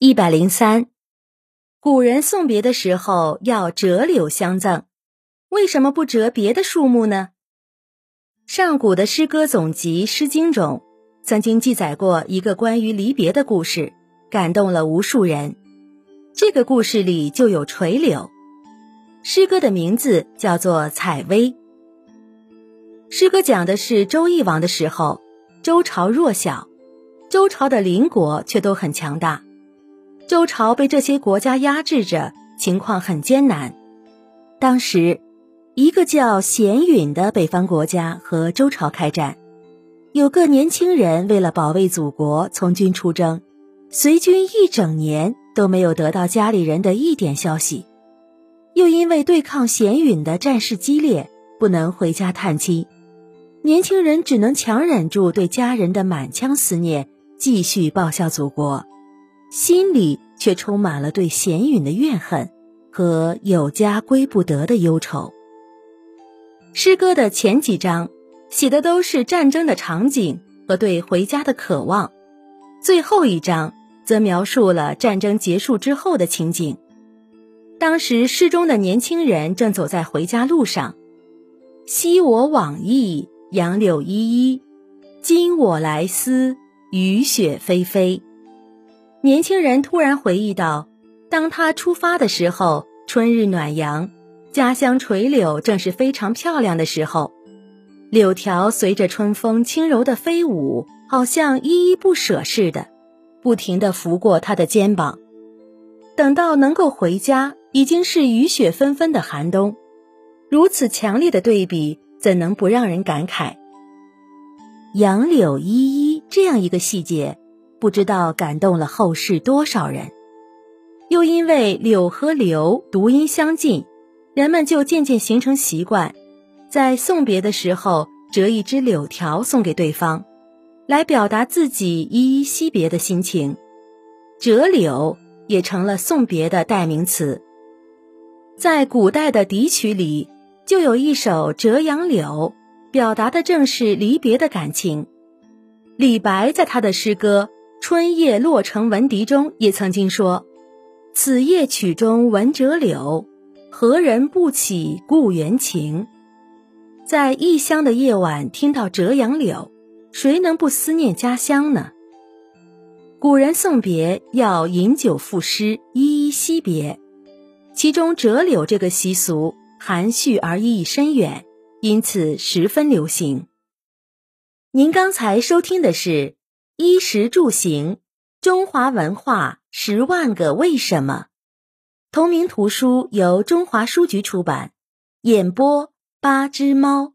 一百零三，古人送别的时候要折柳相赠，为什么不折别的树木呢？上古的诗歌总集《诗经》中曾经记载过一个关于离别的故事，感动了无数人。这个故事里就有垂柳，诗歌的名字叫做《采薇》。诗歌讲的是周懿王的时候，周朝弱小，周朝的邻国却都很强大。周朝被这些国家压制着，情况很艰难。当时，一个叫咸允的北方国家和周朝开战，有个年轻人为了保卫祖国从军出征，随军一整年都没有得到家里人的一点消息，又因为对抗咸允的战事激烈，不能回家探亲，年轻人只能强忍住对家人的满腔思念，继续报效祖国。心里却充满了对贤允的怨恨和有家归不得的忧愁。诗歌的前几章写的都是战争的场景和对回家的渴望，最后一章则描述了战争结束之后的情景。当时诗中的年轻人正走在回家路上，昔我往矣，杨柳依依；今我来思，雨雪霏霏。年轻人突然回忆到，当他出发的时候，春日暖阳，家乡垂柳正是非常漂亮的时候，柳条随着春风轻柔的飞舞，好像依依不舍似的，不停地拂过他的肩膀。等到能够回家，已经是雨雪纷纷的寒冬，如此强烈的对比，怎能不让人感慨？杨柳依依这样一个细节。不知道感动了后世多少人，又因为柳和流读音相近，人们就渐渐形成习惯，在送别的时候折一枝柳条送给对方，来表达自己依依惜别的心情。折柳也成了送别的代名词。在古代的笛曲里，就有一首《折杨柳》，表达的正是离别的感情。李白在他的诗歌。春夜洛城闻笛中也曾经说：“此夜曲中闻折柳，何人不起故园情？”在异乡的夜晚听到折杨柳，谁能不思念家乡呢？古人送别要饮酒赋诗，依依惜别，其中折柳这个习俗含蓄而意义深远，因此十分流行。您刚才收听的是。衣食住行，中华文化十万个为什么。同名图书由中华书局出版，演播八只猫。